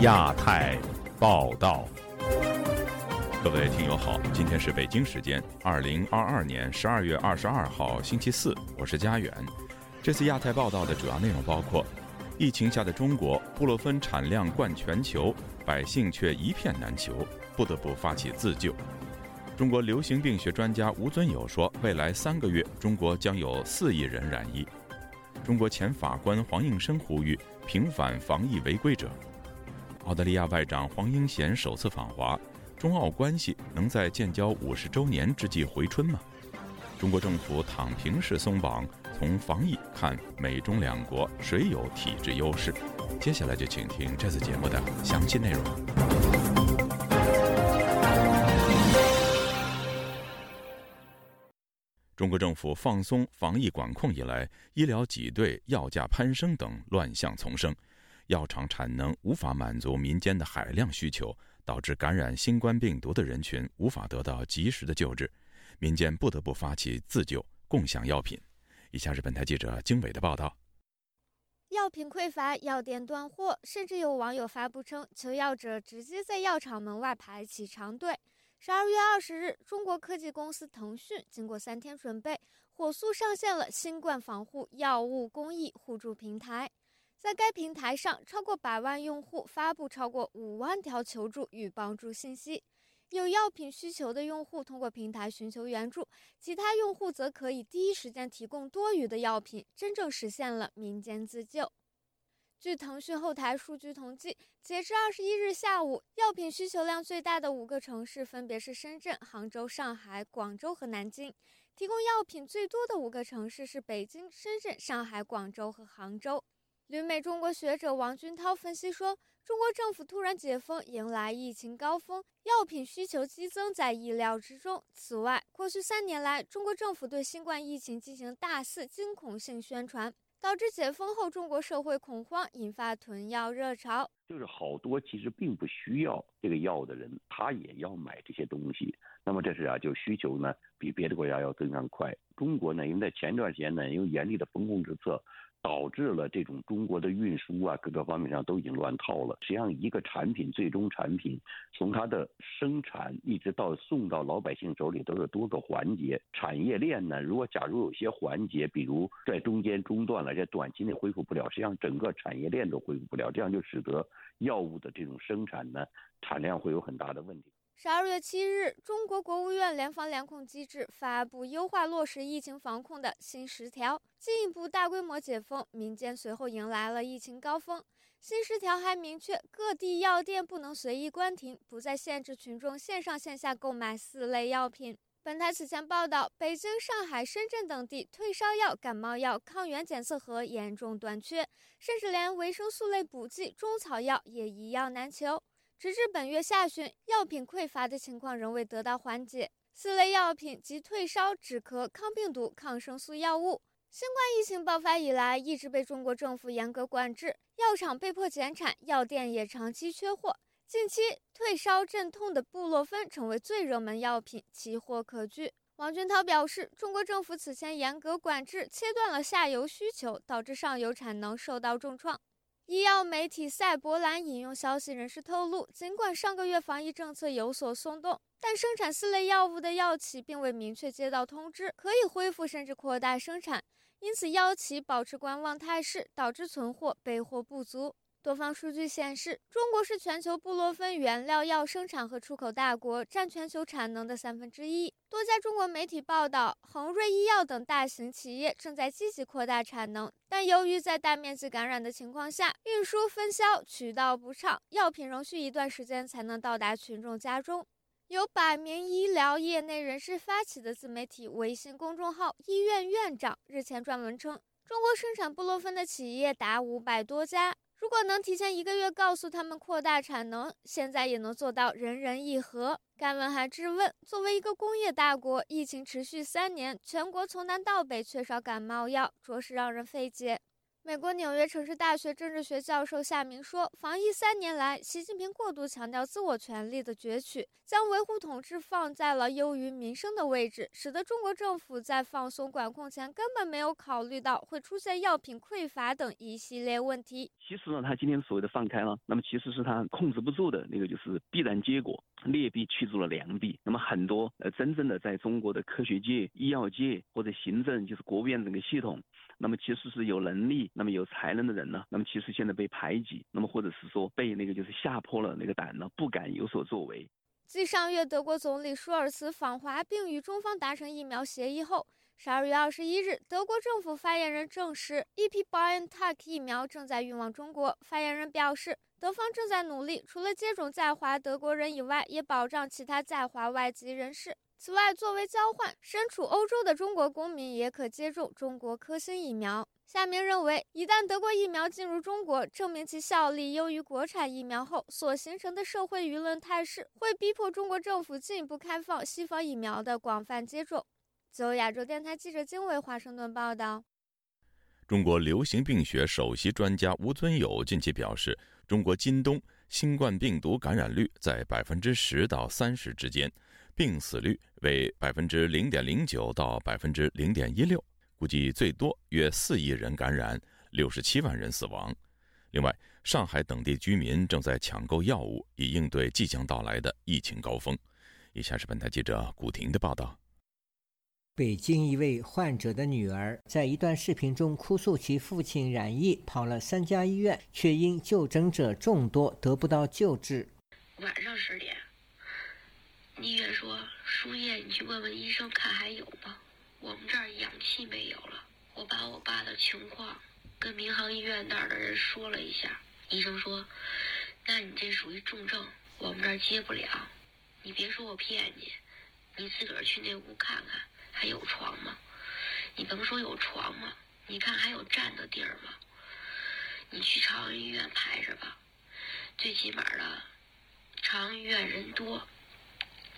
亚太报道，各位听友好，今天是北京时间二零二二年十二月二十二号星期四，我是佳远。这次亚太报道的主要内容包括：疫情下的中国，布洛芬产量冠全球，百姓却一片难求，不得不发起自救。中国流行病学专家吴尊友说，未来三个月，中国将有四亿人染疫。中国前法官黄应生呼吁平反防疫违规者。澳大利亚外长黄英贤首次访华，中澳关系能在建交五十周年之际回春吗？中国政府躺平式松绑，从防疫看美中两国谁有体制优势？接下来就请听这次节目的详细内容。中国政府放松防疫管控以来，医疗挤兑、药价攀升等乱象丛生。药厂产能无法满足民间的海量需求，导致感染新冠病毒的人群无法得到及时的救治，民间不得不发起自救，共享药品。以下是本台记者经纬的报道：药品匮乏，药店断货，甚至有网友发布称，求药者直接在药厂门外排起长队。十二月二十日，中国科技公司腾讯经过三天准备，火速上线了新冠防护药物公益互助平台。在该平台上，超过百万用户发布超过五万条求助与帮助信息。有药品需求的用户通过平台寻求援助，其他用户则可以第一时间提供多余的药品，真正实现了民间自救。据腾讯后台数据统计，截至二十一日下午，药品需求量最大的五个城市分别是深圳、杭州、上海、广州和南京。提供药品最多的五个城市是北京、深圳、上海、广州和杭州。旅美中国学者王军涛分析说，中国政府突然解封，迎来疫情高峰，药品需求激增在意料之中。此外，过去三年来，中国政府对新冠疫情进行大肆惊恐性宣传，导致解封后中国社会恐慌，引发囤药热潮。就是好多其实并不需要这个药的人，他也要买这些东西。那么这是啊，就需求呢比别的国家要增长快。中国呢，因为在前段时间呢，因为严厉的风控之策。导致了这种中国的运输啊，各个方面上都已经乱套了。实际上，一个产品最终产品从它的生产一直到送到老百姓手里，都是多个环节。产业链呢，如果假如有些环节，比如在中间中断了，在短期内恢复不了，实际上整个产业链都恢复不了，这样就使得药物的这种生产呢，产量会有很大的问题。十二月七日，中国国务院联防联控机制发布优化落实疫情防控的新十条，进一步大规模解封，民间随后迎来了疫情高峰。新十条还明确，各地药店不能随意关停，不再限制群众线上线下购买四类药品。本台此前报道，北京、上海、深圳等地退烧药、感冒药、抗原检测盒严重短缺，甚至连维生素类补剂、中草药也一药难求。直至本月下旬，药品匮乏的情况仍未得到缓解。四类药品及退烧、止咳、抗病毒、抗生素药物，新冠疫情爆发以来一直被中国政府严格管制，药厂被迫减产，药店也长期缺货。近期，退烧镇痛的布洛芬成为最热门药品，奇货可居。王俊涛表示，中国政府此前严格管制，切断了下游需求，导致上游产能受到重创。医药媒体赛博兰引用消息人士透露，尽管上个月防疫政策有所松动，但生产四类药物的药企并未明确接到通知可以恢复甚至扩大生产，因此药企保持观望态势，导致存货备货不足。多方数据显示，中国是全球布洛芬原料药生产和出口大国，占全球产能的三分之一。多家中国媒体报道，恒瑞医药等大型企业正在积极扩大产能，但由于在大面积感染的情况下，运输分销渠道不畅，药品仍需一段时间才能到达群众家中。由百名医疗业内人士发起的自媒体微信公众号“医院院长”日前撰文称，中国生产布洛芬的企业达五百多家。如果能提前一个月告诉他们扩大产能，现在也能做到人人一盒。该文还质问：作为一个工业大国，疫情持续三年，全国从南到北缺少感冒药，着实让人费解。美国纽约城市大学政治学教授夏明说：“防疫三年来，习近平过度强调自我权力的攫取，将维护统治放在了优于民生的位置，使得中国政府在放松管控前根本没有考虑到会出现药品匮乏等一系列问题。其实呢，他今天所谓的放开了，那么其实是他控制不住的那个就是必然结果，劣币驱逐了良币。那么很多呃真正的在中国的科学界、医药界或者行政，就是国务院整个系统。”那么其实是有能力、那么有才能的人呢，那么其实现在被排挤，那么或者是说被那个就是吓破了那个胆呢，不敢有所作为。继上月德国总理舒尔茨访华并与中方达成疫苗协议后，十二月二十一日，德国政府发言人证实，一批 BioNTech 疫苗正在运往中国。发言人表示，德方正在努力，除了接种在华德国人以外，也保障其他在华外籍人士。此外，作为交换，身处欧洲的中国公民也可接种中国科兴疫苗。夏明认为，一旦德国疫苗进入中国，证明其效力优于国产疫苗后，所形成的社会舆论态势会逼迫中国政府进一步开放西方疫苗的广泛接种。自由亚洲电台记者金伟华盛顿报道。中国流行病学首席专家吴尊友近期表示，中国今冬新冠病毒感染率在百分之十到三十之间。病死率为百分之零点零九到百分之零点一六，估计最多约四亿人感染，六十七万人死亡。另外，上海等地居民正在抢购药物，以应对即将到来的疫情高峰。以下是本台记者古婷的报道：北京一位患者的女儿在一段视频中哭诉，其父亲染疫，跑了三家医院，却因就诊者众多得不到救治。晚上十点。医院说：“输液，你去问问医生，看还有吗？我们这儿氧气没有了。我把我爸的情况跟民航医院那儿的人说了一下，医生说：‘那你这属于重症，我们这儿接不了。你别说我骗你，你自个儿去那屋看看，还有床吗？你甭说有床吗？你看还有站的地儿吗？你去朝阳医院排着吧，最起码的，朝阳医院人多。’”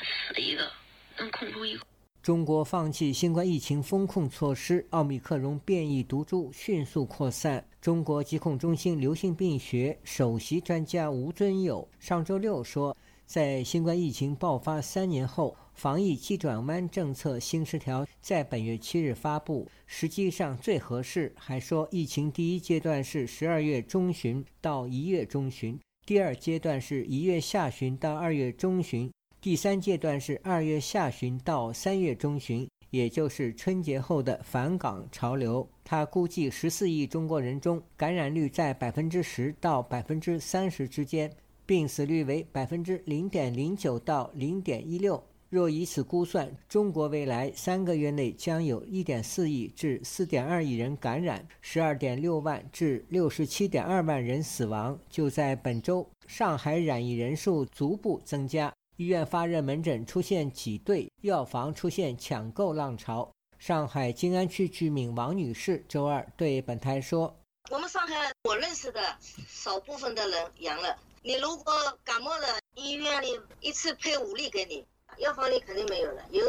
死一个，能控住一个。中国放弃新冠疫情风控措施，奥密克戎变异毒株迅速扩散。中国疾控中心流行病学首席专家吴尊友上周六说，在新冠疫情爆发三年后，防疫急转弯政策新十条在本月七日发布，实际上最合适。还说，疫情第一阶段是十二月中旬到一月中旬，第二阶段是一月下旬到二月中旬。第三阶段是二月下旬到三月中旬，也就是春节后的返港潮流。他估计十四亿中国人中，感染率在百分之十到百分之三十之间，病死率为百分之零点零九到零点一六。若以此估算，中国未来三个月内将有一点四亿至四点二亿人感染，十二点六万至六十七点二万人死亡。就在本周，上海染疫人数逐步增加。医院发热门诊出现挤兑，药房出现抢购浪潮。上海静安区居民王女士周二对本台说：“我们上海我认识的少部分的人阳了。你如果感冒了，医院里一次配五粒给你，药房里肯定没有了，油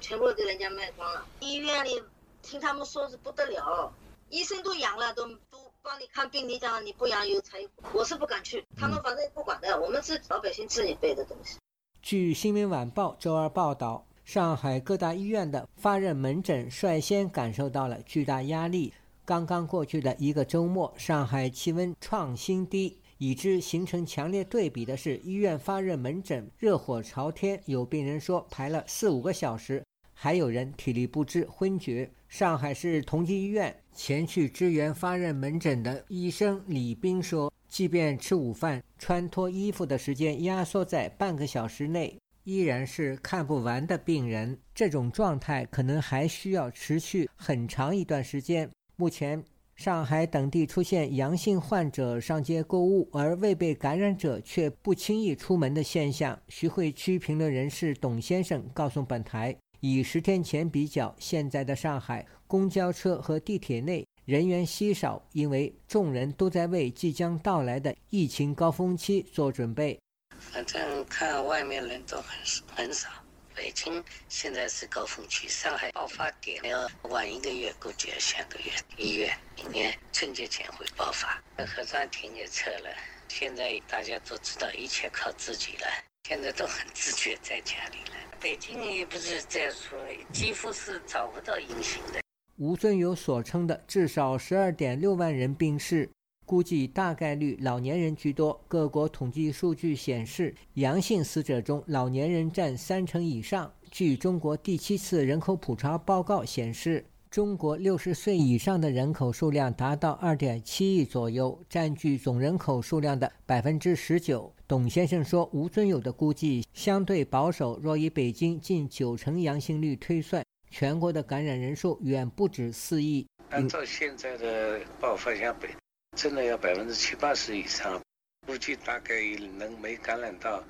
全部给人家卖光了。医院里听他们说是不得了，医生都阳了，都都帮你看病，你讲你不阳有才，我是不敢去。他们反正不管的，我们是老百姓自己备的东西。”据《新闻晚报》周二报道，上海各大医院的发热门诊率先感受到了巨大压力。刚刚过去的一个周末，上海气温创新低，已知形成强烈对比的是，医院发热门诊热火朝天，有病人说排了四五个小时，还有人体力不支昏厥。上海市同济医院前去支援发热门诊的医生李斌说。即便吃午饭、穿脱衣服的时间压缩在半个小时内，依然是看不完的病人。这种状态可能还需要持续很长一段时间。目前，上海等地出现阳性患者上街购物而未被感染者却不轻易出门的现象。徐汇区评论人士董先生告诉本台，以十天前比较，现在的上海公交车和地铁内。人员稀少，因为众人都在为即将到来的疫情高峰期做准备。反正看外面人都很很少，北京现在是高峰期，上海爆发点要晚一个月，估计要下个月一月，明年春节前会爆发。核酸停也撤了，现在大家都知道一切靠自己了，现在都很自觉在家里了。北京也不是在说，几乎是找不到阴性的。吴尊友所称的至少十二点六万人病逝。估计大概率老年人居多。各国统计数据显示，阳性死者中老年人占三成以上。据中国第七次人口普查报告显示，中国六十岁以上的人口数量达到二点七亿左右，占据总人口数量的百分之十九。董先生说：“吴尊友的估计相对保守，若以北京近九成阳性率推算，全国的感染人数远不止四亿。按照现在的爆发向北。”真的要百分之七八十以上，估计大概能没感染到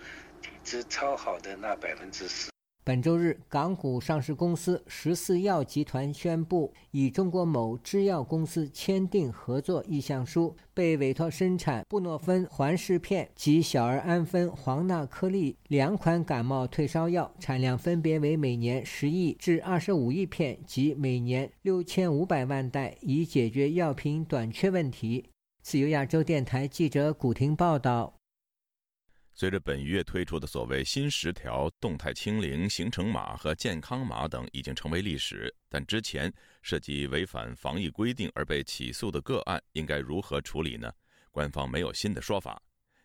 体质超好的那百分之十。本周日，港股上市公司十四药集团宣布，与中国某制药公司签订合作意向书，被委托生产布诺芬环视片及小儿氨酚黄那颗粒两款感冒退烧药，产量分别为每年十亿至二十五亿片及每年六千五百万袋，以解决药品短缺问题。自由亚洲电台记者古婷报道。随着本月推出的所谓新十条动态清零行程码和健康码等已经成为历史，但之前涉及违反防疫规定而被起诉的个案应该如何处理呢？官方没有新的说法。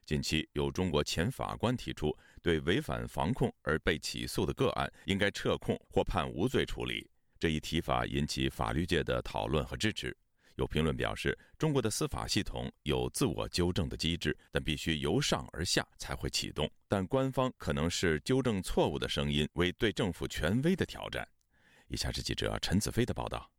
近期有中国前法官提出，对违反防控而被起诉的个案应该撤控或判无罪处理。这一提法引起法律界的讨论和支持。有评论表示，中国的司法系统有自我纠正的机制，但必须由上而下才会启动。但官方可能是纠正错误的声音为对政府权威的挑战。以下是记者陈子飞的报道。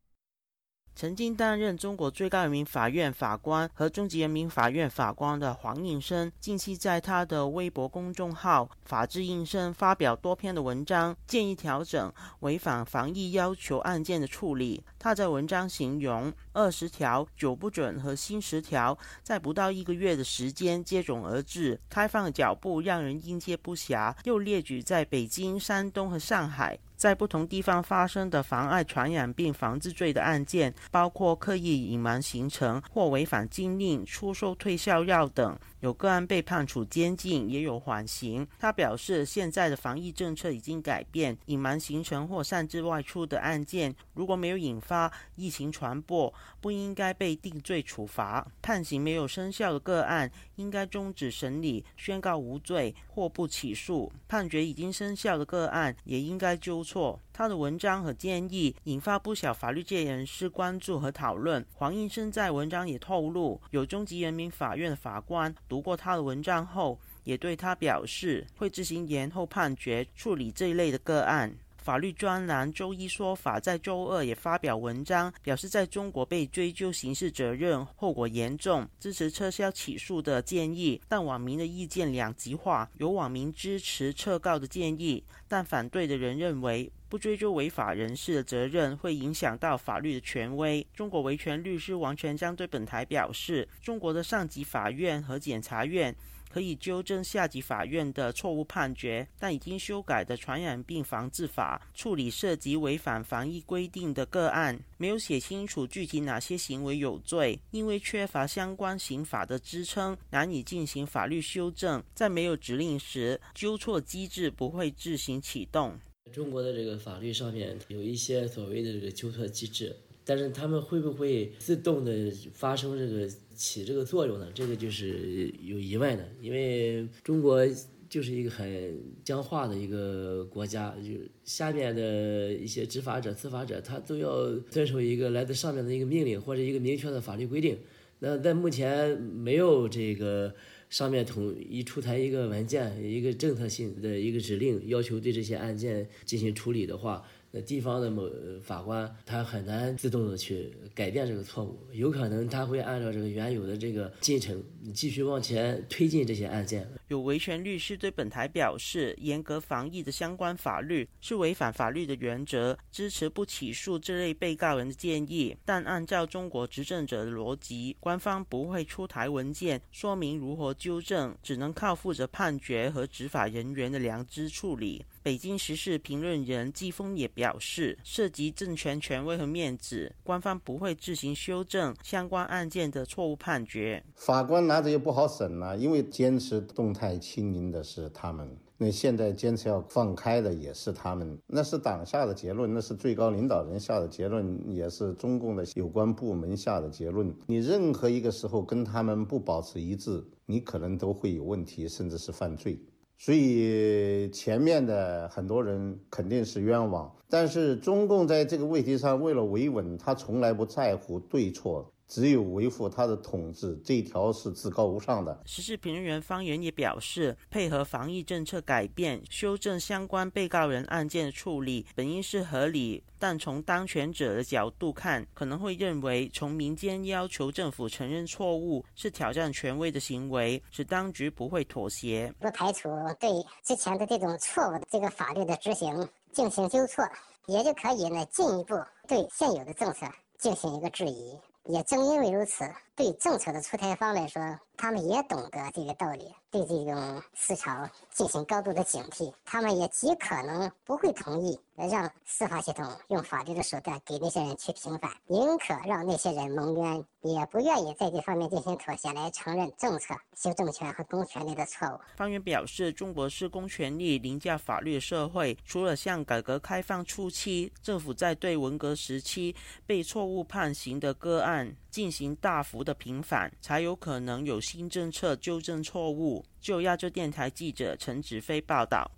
曾经担任中国最高人民法院法官和中级人民法院法官的黄应生，近期在他的微博公众号“法治应生”发表多篇的文章，建议调整违反防疫要求案件的处理。他在文章形容二十条九不准和新十条在不到一个月的时间接踵而至，开放的脚步让人应接不暇。又列举在北京、山东和上海。在不同地方发生的妨碍传染病防治罪的案件，包括刻意隐瞒行程或违反禁令出售退烧药等。有个案被判处监禁，也有缓刑。他表示，现在的防疫政策已经改变，隐瞒行程或擅自外出的案件，如果没有引发疫情传播，不应该被定罪处罚。判刑没有生效的个案，应该终止审理，宣告无罪或不起诉。判决已经生效的个案，也应该纠错。他的文章和建议引发不少法律界人士关注和讨论。黄应生在文章也透露，有中级人民法院的法官读过他的文章后，也对他表示会执行延后判决处理这一类的个案。法律专栏周一说法在周二也发表文章，表示在中国被追究刑事责任后果严重，支持撤销起诉的建议。但网民的意见两极化，有网民支持撤告的建议，但反对的人认为不追究违法人士的责任会影响到法律的权威。中国维权律师王全章对本台表示，中国的上级法院和检察院。可以纠正下级法院的错误判决，但已经修改的传染病防治法处理涉及违反防疫规定的个案，没有写清楚具体哪些行为有罪，因为缺乏相关刑法的支撑，难以进行法律修正。在没有指令时，纠错机制不会自行启动。中国的这个法律上面有一些所谓的这个纠错机制。但是他们会不会自动的发生这个起这个作用呢？这个就是有疑问的，因为中国就是一个很僵化的一个国家，就下面的一些执法者、司法者，他都要遵守一个来自上面的一个命令或者一个明确的法律规定。那在目前没有这个上面统一出台一个文件、一个政策性的一个指令，要求对这些案件进行处理的话。那地方的某法官，他很难自动的去改变这个错误，有可能他会按照这个原有的这个进程继续往前推进这些案件。有维权律师对本台表示，严格防疫的相关法律是违反法律的原则，支持不起诉这类被告人的建议。但按照中国执政者的逻辑，官方不会出台文件说明如何纠正，只能靠负责判决和执法人员的良知处理。北京时事评论人季风也表示，涉及政权权威和面子，官方不会自行修正相关案件的错误判决。法官拿着也不好审了，因为坚持动态清零的是他们。那现在坚持要放开的也是他们，那是党下的结论，那是最高领导人下的结论，也是中共的有关部门下的结论。你任何一个时候跟他们不保持一致，你可能都会有问题，甚至是犯罪。所以前面的很多人肯定是冤枉，但是中共在这个问题上为了维稳，他从来不在乎对错。只有维护他的统治，这一条是至高无上的。时事评论员方源也表示，配合防疫政策改变，修正相关被告人案件处理，本应是合理，但从当权者的角度看，可能会认为从民间要求政府承认错误是挑战权威的行为，使当局不会妥协。不排除对之前的这种错误的这个法律的执行进行纠错，也就可以呢进一步对现有的政策进行一个质疑。也正因为如此，对政策的出台方来说，他们也懂得这个道理。对这种思潮进行高度的警惕，他们也极可能不会同意让司法系统用法律的手段给那些人去平反，宁可让那些人蒙冤，也不愿意在这方面进行妥协，来承认政策、修正权和公权力的错误。方源表示，中国是公权力凌驾法律的社会，除了像改革开放初期政府在对文革时期被错误判刑的个案进行大幅的平反，才有可能有新政策纠正错误。就亚洲电台记者陈子飞报道。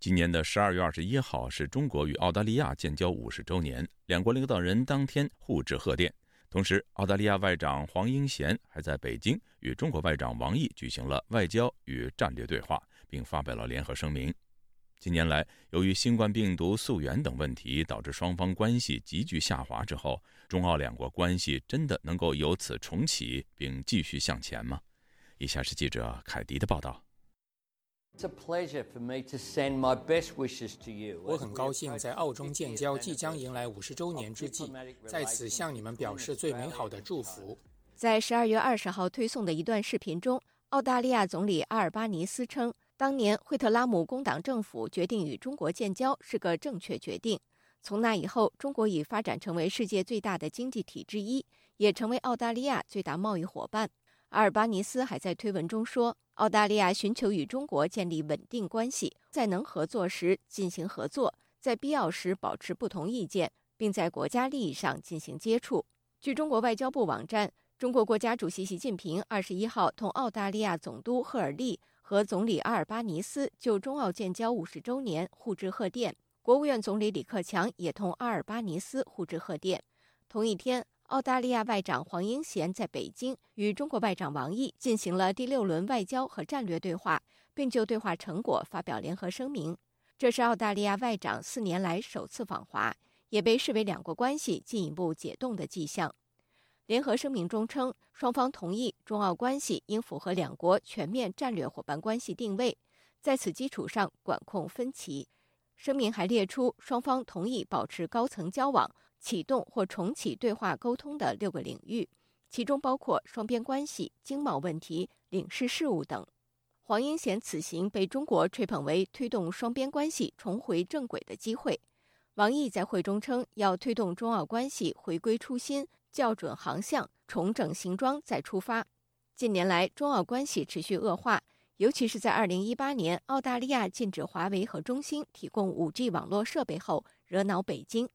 今年的十二月二十一号是中国与澳大利亚建交五十周年，两国领导人当天互致贺电。同时，澳大利亚外长黄英贤还在北京与中国外长王毅举行了外交与战略对话，并发表了联合声明。近年来，由于新冠病毒溯源等问题，导致双方关系急剧下滑之后，中澳两国关系真的能够由此重启并继续向前吗？以下是记者凯迪的报道。我很高兴在澳中建交即将迎来五十周年之际，在此向你们表示最美好的祝福。在十二月二十号推送的一段视频中，澳大利亚总理阿尔巴尼斯称，当年惠特拉姆工党政府决定与中国建交是个正确决定。从那以后，中国已发展成为世界最大的经济体之一，也成为澳大利亚最大贸易伙伴。阿尔巴尼斯还在推文中说：“澳大利亚寻求与中国建立稳定关系，在能合作时进行合作，在必要时保持不同意见，并在国家利益上进行接触。”据中国外交部网站，中国国家主席习近平二十一号同澳大利亚总督赫尔利和总理阿尔巴尼斯就中澳建交五十周年互致贺电，国务院总理李克强也同阿尔巴尼斯互致贺电。同一天。澳大利亚外长黄英贤在北京与中国外长王毅进行了第六轮外交和战略对话，并就对话成果发表联合声明。这是澳大利亚外长四年来首次访华，也被视为两国关系进一步解冻的迹象。联合声明中称，双方同意中澳关系应符合两国全面战略伙伴关系定位，在此基础上管控分歧。声明还列出双方同意保持高层交往。启动或重启对话沟通的六个领域，其中包括双边关系、经贸问题、领事事务等。黄英贤此行被中国吹捧为推动双边关系重回正轨的机会。王毅在会中称，要推动中澳关系回归初心，校准航向，重整行装再出发。近年来，中澳关系持续恶化，尤其是在2018年澳大利亚禁止华为和中兴提供 5G 网络设备后，惹恼北京。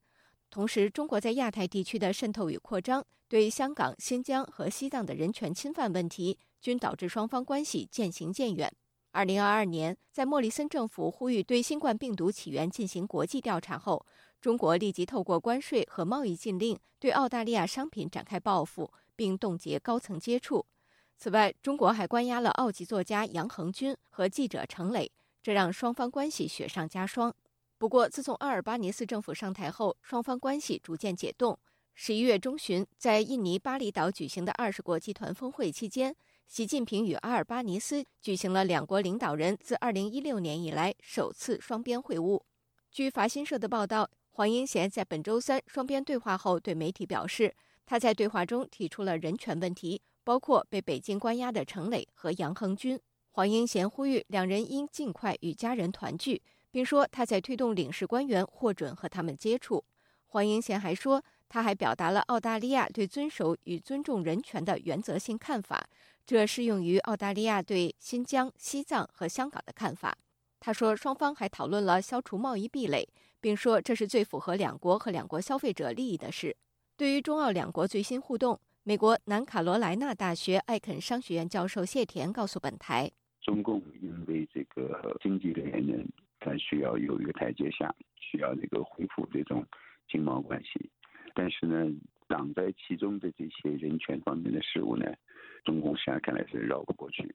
同时，中国在亚太地区的渗透与扩张，对香港、新疆和西藏的人权侵犯问题，均导致双方关系渐行渐远。二零二二年，在莫里森政府呼吁对新冠病毒起源进行国际调查后，中国立即透过关税和贸易禁令对澳大利亚商品展开报复，并冻结高层接触。此外，中国还关押了澳籍作家杨恒军和记者程磊，这让双方关系雪上加霜。不过，自从阿尔巴尼斯政府上台后，双方关系逐渐解冻。十一月中旬，在印尼巴厘岛举行的二十国集团峰会期间，习近平与阿尔巴尼斯举行了两国领导人自二零一六年以来首次双边会晤。据法新社的报道，黄英贤在本周三双边对话后对媒体表示，他在对话中提出了人权问题，包括被北京关押的程磊和杨恒军。黄英贤呼吁两人应尽快与家人团聚，并说他在推动领事官员获准和他们接触。黄英贤还说，他还表达了澳大利亚对遵守与尊重人权的原则性看法，这适用于澳大利亚对新疆、西藏和香港的看法。他说，双方还讨论了消除贸易壁垒，并说这是最符合两国和两国消费者利益的事。对于中澳两国最新互动，美国南卡罗来纳大学艾肯商学院教授谢田告诉本台。中共因为这个经济的原因，它需要有一个台阶下，需要那个恢复这种经贸关系。但是呢，挡在其中的这些人权方面的事务呢，中共现在看来是绕不过去。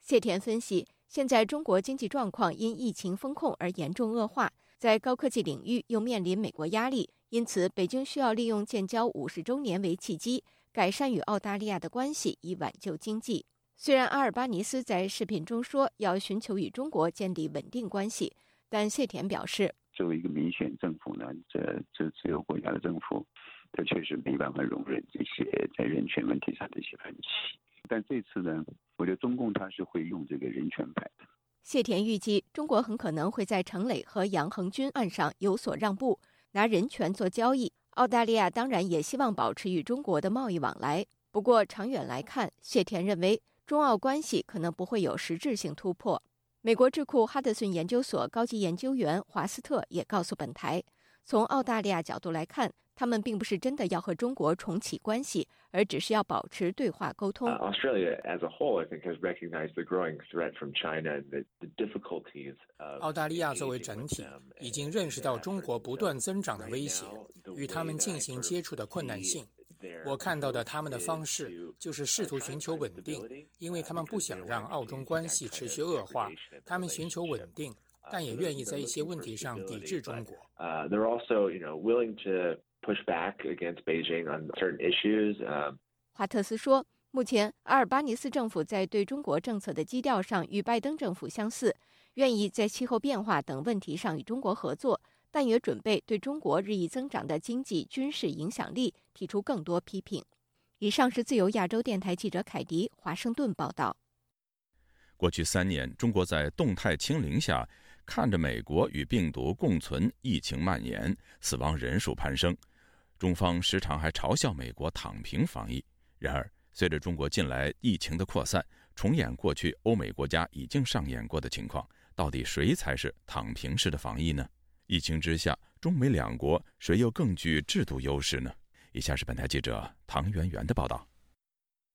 谢田分析，现在中国经济状况因疫情风控而严重恶化，在高科技领域又面临美国压力，因此北京需要利用建交五十周年为契机，改善与澳大利亚的关系，以挽救经济。虽然阿尔巴尼斯在视频中说要寻求与中国建立稳定关系，但谢田表示，作为一个民选政府呢，这这自由国家的政府，他确实没办法容忍这些在人权问题上的一些分歧。但这次呢，我觉得中共他是会用这个人权牌的。谢田预计，中国很可能会在程磊和杨恒军案上有所让步，拿人权做交易。澳大利亚当然也希望保持与中国的贸易往来，不过长远来看，谢田认为。中澳关系可能不会有实质性突破。美国智库哈德逊研究所高级研究员华斯特也告诉本台，从澳大利亚角度来看，他们并不是真的要和中国重启关系，而只是要保持对话沟通。澳大利亚作为整体已经认识到中国不断增长的威胁，与他们进行接触的困难性。我看到的他们的方式就是试图寻求稳定，因为他们不想让澳中关系持续恶化。他们寻求稳定，但也愿意在一些问题上抵制中国。Uh, they're also, you know, willing to push back against Beijing on certain issues. 华特斯说，目前阿尔巴尼斯政府在对中国政策的基调上与拜登政府相似，愿意在气候变化等问题上与中国合作。但也准备对中国日益增长的经济、军事影响力提出更多批评。以上是自由亚洲电台记者凯迪华盛顿报道。过去三年，中国在动态清零下，看着美国与病毒共存，疫情蔓延，死亡人数攀升。中方时常还嘲笑美国躺平防疫。然而，随着中国近来疫情的扩散，重演过去欧美国家已经上演过的情况，到底谁才是躺平式的防疫呢？疫情之下，中美两国谁又更具制度优势呢？以下是本台记者唐媛媛的报道。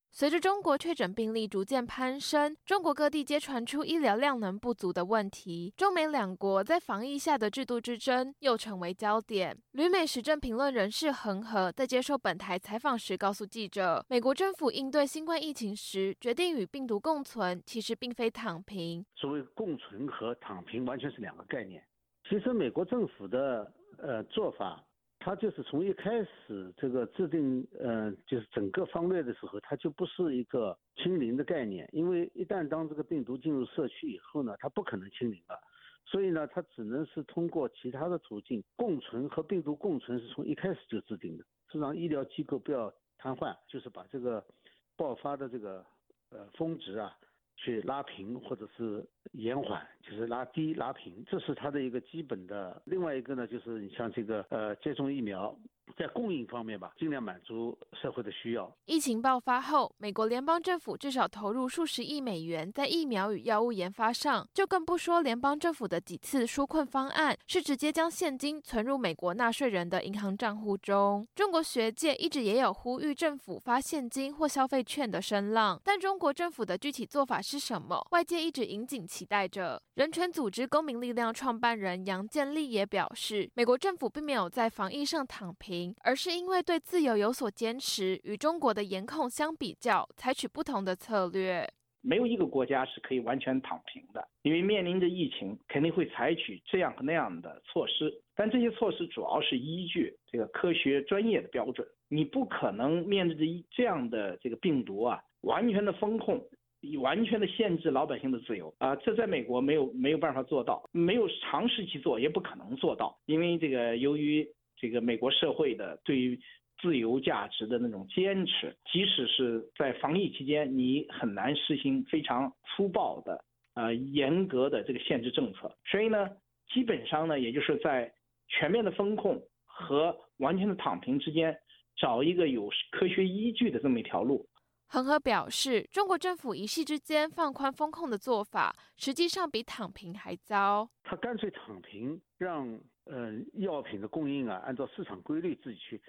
随着中国确诊病例逐渐攀升，中国各地皆传出医疗量能不足的问题。中美两国在防疫下的制度之争又成为焦点。旅美时政评论人士恒河在接受本台采访时告诉记者，美国政府应对新冠疫情时决定与病毒共存，其实并非躺平。所谓共存和躺平完全是两个概念。其实美国政府的呃做法，它就是从一开始这个制定呃就是整个方略的时候，它就不是一个清零的概念，因为一旦当这个病毒进入社区以后呢，它不可能清零了，所以呢，它只能是通过其他的途径共存和病毒共存，是从一开始就制定的，是让医疗机构不要瘫痪，就是把这个爆发的这个呃峰值啊。去拉平或者是延缓，就是拉低拉平，这是它的一个基本的。另外一个呢，就是你像这个呃接种疫苗。在供应方面吧，尽量满足社会的需要。疫情爆发后，美国联邦政府至少投入数十亿美元在疫苗与药物研发上，就更不说联邦政府的几次纾困方案是直接将现金存入美国纳税人的银行账户中。中国学界一直也有呼吁政府发现金或消费券的声浪，但中国政府的具体做法是什么，外界一直引颈期待着。人权组织公民力量创办人杨建立也表示，美国政府并没有在防疫上躺平。而是因为对自由有所坚持，与中国的严控相比较，采取不同的策略。没有一个国家是可以完全躺平的，因为面临着疫情，肯定会采取这样和那样的措施。但这些措施主要是依据这个科学专业的标准，你不可能面对着这样的这个病毒啊，完全的封控，完全的限制老百姓的自由啊，这在美国没有没有办法做到，没有尝试去做，也不可能做到，因为这个由于这个美国社会的对于自由价值的那种坚持，即使是在防疫期间，你很难实行非常粗暴的呃严格的这个限制政策，所以呢，基本上呢，也就是在全面的风控和完全的躺平之间。找一个有科学依据的这么一条路。恒河表示，中国政府一夕之间放宽风控的做法，实际上比躺平还糟。他干脆躺平，让呃药品的供应啊按照市场规律自己去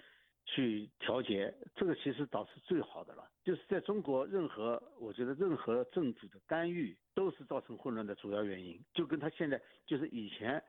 去调节，这个其实倒是最好的了。就是在中国，任何我觉得任何政府的干预都是造成混乱的主要原因。就跟他现在就是以前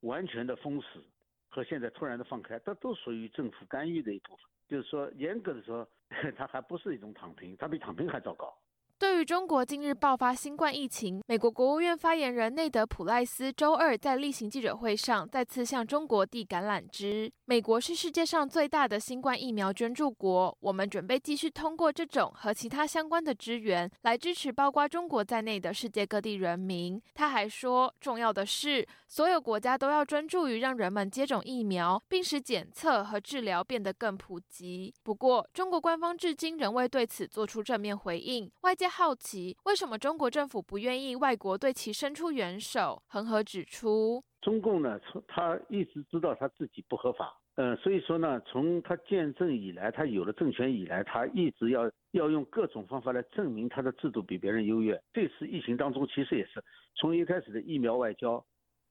完全的封死和现在突然的放开，它都属于政府干预的一部分。就是说，严格的说，它还不是一种躺平，它比躺平还糟糕。对于中国近日爆发新冠疫情，美国国务院发言人内德·普赖斯周二在例行记者会上再次向中国递橄榄枝。美国是世界上最大的新冠疫苗捐助国，我们准备继续通过这种和其他相关的支援来支持包括中国在内的世界各地人民。他还说，重要的是，所有国家都要专注于让人们接种疫苗，并使检测和治疗变得更普及。不过，中国官方至今仍未对此做出正面回应，外界。好奇为什么中国政府不愿意外国对其伸出援手？恒河指出，中共呢，他一直知道他自己不合法，呃，所以说呢，从他建政以来，他有了政权以来，他一直要要用各种方法来证明他的制度比别人优越。这次疫情当中，其实也是从一开始的疫苗外交，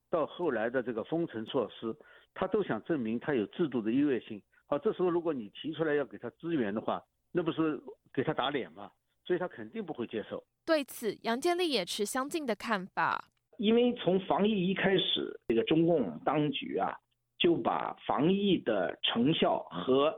到后来的这个封城措施，他都想证明他有制度的优越性。好，这时候如果你提出来要给他支援的话，那不是给他打脸吗？所以他肯定不会接受。对此，杨建立也持相近的看法。因为从防疫一开始，这个中共当局啊，就把防疫的成效和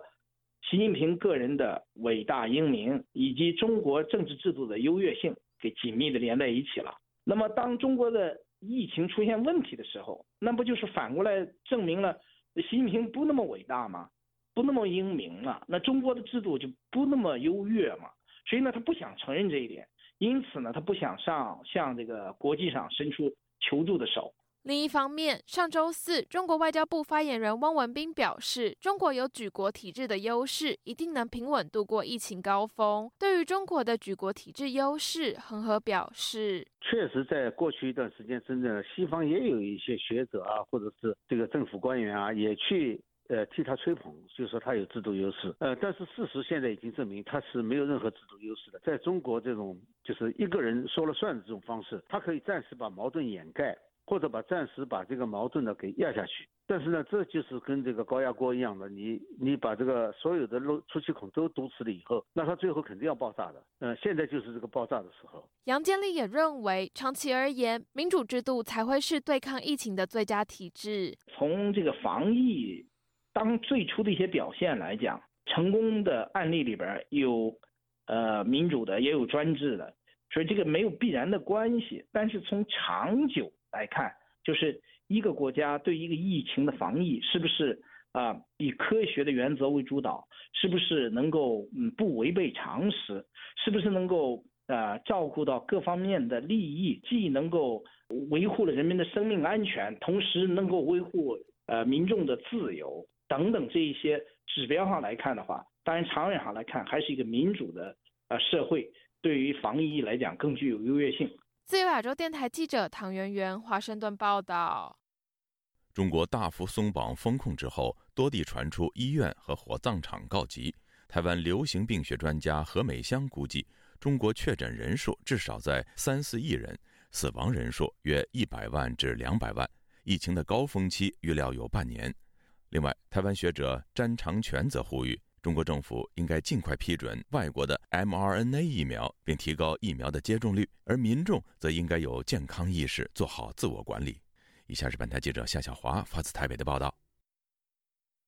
习近平个人的伟大英明，以及中国政治制度的优越性给紧密的连在一起了。那么，当中国的疫情出现问题的时候，那不就是反过来证明了习近平不那么伟大吗？不那么英明了？那中国的制度就不那么优越吗？所以呢，他不想承认这一点，因此呢，他不想上向这个国际上伸出求助的手。另一方面，上周四，中国外交部发言人汪文斌表示，中国有举国体制的优势，一定能平稳度过疫情高峰。对于中国的举国体制优势，恒河表示，确实在过去一段时间，真的西方也有一些学者啊，或者是这个政府官员啊，也去。呃，替他吹捧，就说他有制度优势。呃，但是事实现在已经证明他是没有任何制度优势的。在中国这种就是一个人说了算的这种方式，他可以暂时把矛盾掩盖，或者把暂时把这个矛盾呢给压下去。但是呢，这就是跟这个高压锅一样的，你你把这个所有的漏出气孔都堵死了以后，那它最后肯定要爆炸的。嗯，现在就是这个爆炸的时候。杨建立也认为，长期而言，民主制度才会是对抗疫情的最佳体制。从这个防疫。当最初的一些表现来讲，成功的案例里边有，呃，民主的也有专制的，所以这个没有必然的关系。但是从长久来看，就是一个国家对一个疫情的防疫是不是啊以科学的原则为主导，是不是能够嗯不违背常识，是不是能够呃照顾到各方面的利益，既能够维护了人民的生命安全，同时能够维护呃民众的自由。等等这一些指标上来看的话，当然长远上来看，还是一个民主的呃社会，对于防疫来讲更具有优越性。自由亚洲电台记者唐媛媛华盛顿报道。中国大幅松绑封控之后，多地传出医院和火葬场告急。台湾流行病学专家何美香估计，中国确诊人数至少在三四亿人，死亡人数约一百万至两百万，疫情的高峰期预料有半年。另外，台湾学者詹长全则呼吁，中国政府应该尽快批准外国的 mRNA 疫苗，并提高疫苗的接种率，而民众则应该有健康意识，做好自我管理。以下是本台记者夏小华发自台北的报道：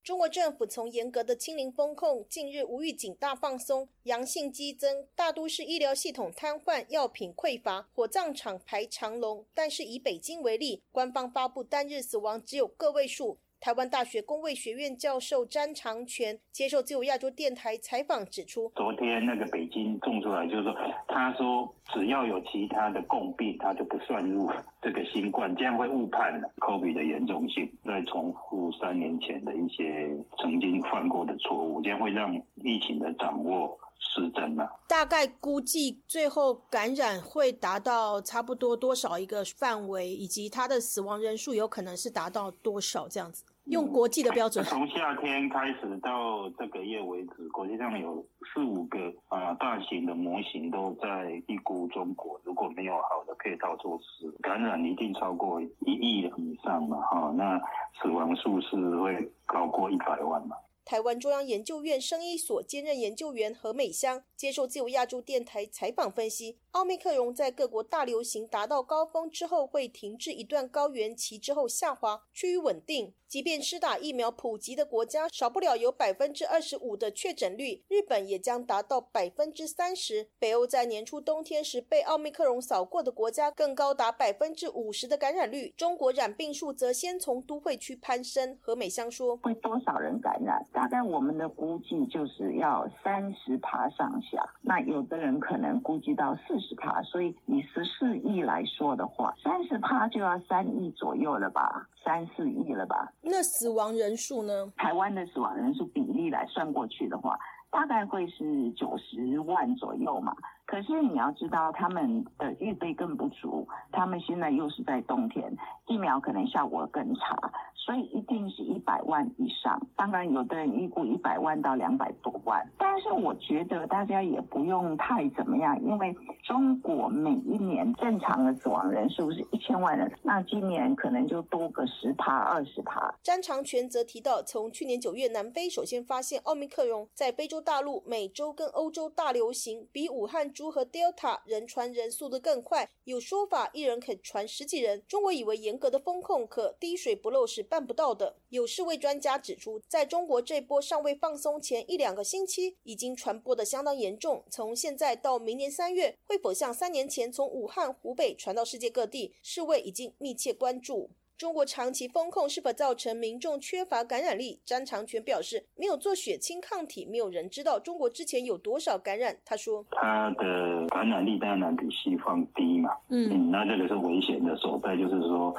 中国政府从严格的清零风控，近日无预警大放松，阳性激增，大都市医疗系统瘫痪，药品匮乏，火葬场排长龙。但是以北京为例，官方发布单日死亡只有个位数。台湾大学工卫学院教授詹长全接受自由亚洲电台采访指出，昨天那个北京种出来，就是说，他说只要有其他的共病，他就不算入这个新冠，这样会误判了 COVID 的严重性，再重复三年前的一些曾经犯过的错误，这样会让疫情的掌握。失真了，大概估计最后感染会达到差不多多少一个范围，以及他的死亡人数有可能是达到多少这样子？用国际的标准，从夏天开始到这个月为止，国际上有四五个啊大型的模型都在预估中国如果没有好的配套措施，感染一定超过一亿人以上嘛，哈，那死亡数是会高过一百万嘛。台湾中央研究院生医所兼任研究员何美香接受自由亚洲电台采访分析，奥密克戎在各国大流行达到高峰之后会停滞一段高原期之后下滑，趋于稳定。即便施打疫苗普及的国家少不了有百分之二十五的确诊率，日本也将达到百分之三十。北欧在年初冬天时被奥密克戎扫过的国家更高达百分之五十的感染率。中国染病数则先从都会区攀升。何美香说：“会多少人感染？大概我们的估计就是要三十趴上下。那有的人可能估计到四十趴，所以以十四亿来说的话，三十趴就要三亿左右了吧？三四亿了吧？”那死亡人数呢？台湾的死亡人数比例来算过去的话，大概会是九十万左右嘛。可是你要知道，他们的预备更不足，他们现在又是在冬天，疫苗可能效果更差，所以一定是一百万以上。当然，有的人预估一百万到两百多万，但是我觉得大家也不用太怎么样，因为中国每一年正常的死亡人数是一千万人，那今年可能就多个十趴二十趴。詹长全则提到，从去年九月南非首先发现奥密克戎，在非洲大陆、美洲跟欧洲大流行，比武汉。株和 Delta 人传人速度更快，有说法一人可传十几人。中国以为严格的风控可滴水不漏是办不到的。有世卫专家指出，在中国这波尚未放松前一两个星期，已经传播的相当严重。从现在到明年三月，会否像三年前从武汉、湖北传到世界各地，世卫已经密切关注。中国长期封控是否造成民众缺乏感染力？张长全表示，没有做血清抗体，没有人知道中国之前有多少感染。他说，他的感染力当然比西方低嘛，嗯，那这个是危险的所在，就是说，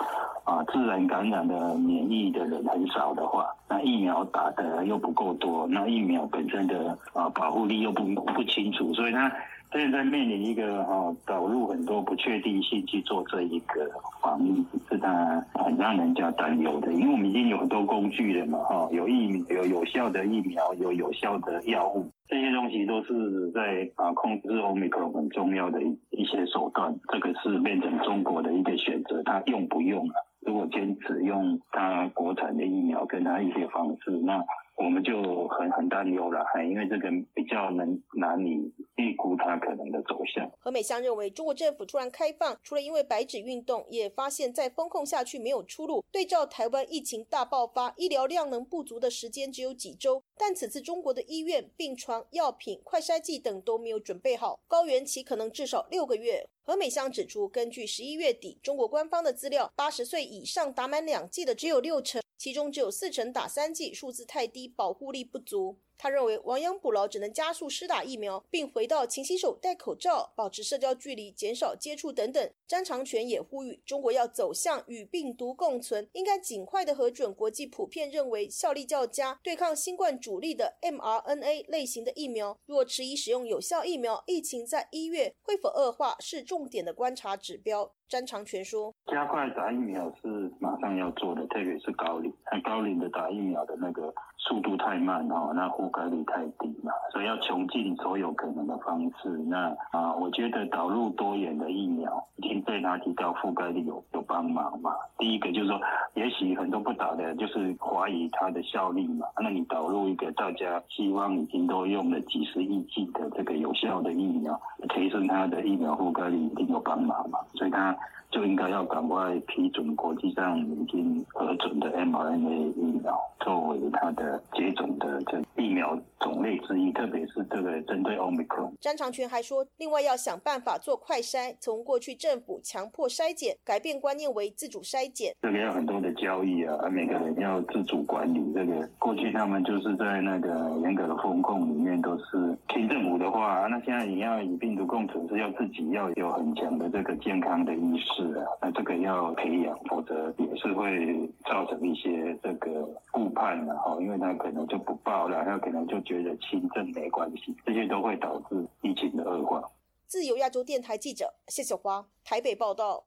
啊，自然感染的免疫的人很少的话，那疫苗打的又不够多，那疫苗本身的啊保护力又不不清楚，所以他。现在面临一个哈导入很多不确定性去做这一个防疫，是它很让人家担忧的。因为我们已经有很多工具了嘛，哈，有疫，有有效的疫苗，有有效的药物，这些东西都是在啊控制欧米克很重要的一一些手段。这个是变成中国的一个选择，它用不用啊？如果坚持用他国产的疫苗跟他一些方式，那。我们就很很担忧了，因为这个比较能难以预估它可能的走向。何美香认为，中国政府突然开放，除了因为白纸运动，也发现再封控下去没有出路。对照台湾疫情大爆发，医疗量能不足的时间只有几周，但此次中国的医院、病床、药品、快筛剂等都没有准备好，高原期可能至少六个月。何美香指出，根据十一月底中国官方的资料，八十岁以上打满两剂的只有六成，其中只有四成打三剂，数字太低，保护力不足。他认为亡羊补牢只能加速施打疫苗，并回到勤洗手、戴口罩、保持社交距离、减少接触等等。张长全也呼吁中国要走向与病毒共存，应该尽快的核准国际普遍认为效力较佳、对抗新冠主力的 mRNA 类型的疫苗。若迟疑使用有效疫苗，疫情在一月会否恶化是重点的观察指标。张长全说：“加快打疫苗是马上要做的，特别是高龄，那高龄的打疫苗的那个速度太慢哦，那覆盖率太低嘛，所以要穷尽所有可能的方式。那啊，我觉得导入多元的疫苗，已经对他提高覆盖率有有帮忙嘛。第一个就是说，也许很多不打的，就是怀疑它的效力嘛。那你导入一个大家希望已经都用了几十亿剂的这个有效的疫苗，提升它的疫苗覆盖率，一定有帮忙嘛。所以它。就应该要赶快批准国际上已经核准的 mRNA 疫苗作为它的接种的这疫疫苗种类之一，特别是这个针对 Omicron。张长全还说，另外要想办法做快筛，从过去政府强迫筛检，改变观念为自主筛检。这个要很多的交易啊，每个人要自主管理。这个过去他们就是在那个严格的风控里面都是听政府的话，那现在你要与病毒共存，是要自己要有很强的这个健康的意识啊，那这个要培养，否则也是会造成一些这个误判的哈，因为他可能就不报了，那可能就觉得轻症没关系，这些都会导致疫情的恶化。自由亚洲电台记者谢小华台北报道。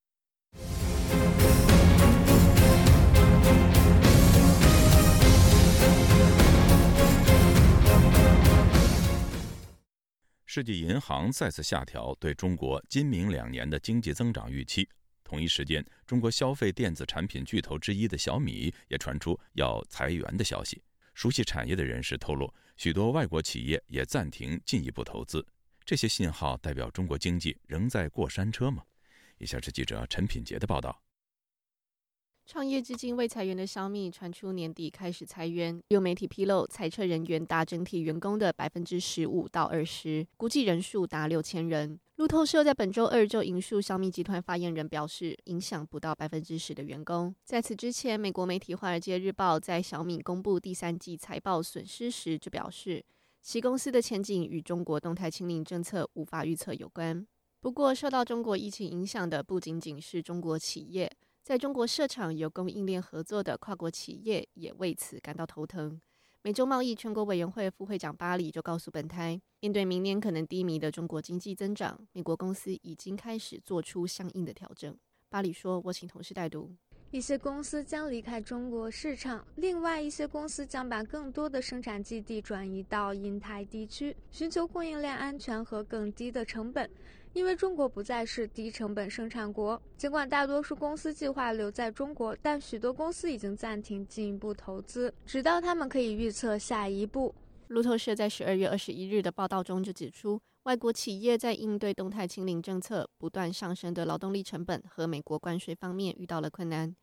世界银行再次下调对中国今明两年的经济增长预期。同一时间，中国消费电子产品巨头之一的小米也传出要裁员的消息。熟悉产业的人士透露，许多外国企业也暂停进一步投资。这些信号代表中国经济仍在过山车吗？以下是记者陈品杰的报道。创业至今未裁员的小米传出年底开始裁员，有媒体披露，裁撤人员达整体员工的百分之十五到二十，估计人数达六千人。路透社在本周二就引述小米集团发言人表示，影响不到百分之十的员工。在此之前，美国媒体《华尔街日报》在小米公布第三季财报损失时就表示，其公司的前景与中国动态清零政策无法预测有关。不过，受到中国疫情影响的不仅仅是中国企业。在中国设厂有供应链合作的跨国企业也为此感到头疼。美洲贸易全国委员会副会长巴里就告诉本台，面对明年可能低迷的中国经济增长，美国公司已经开始做出相应的调整。巴里说：“我请同事代读。”一些公司将离开中国市场，另外一些公司将把更多的生产基地转移到印太地区，寻求供应链安全和更低的成本。因为中国不再是低成本生产国，尽管大多数公司计划留在中国，但许多公司已经暂停进一步投资，直到他们可以预测下一步。路透社在十二月二十一日的报道中就指出，外国企业在应对动态清零政策不断上升的劳动力成本和美国关税方面遇到了困难。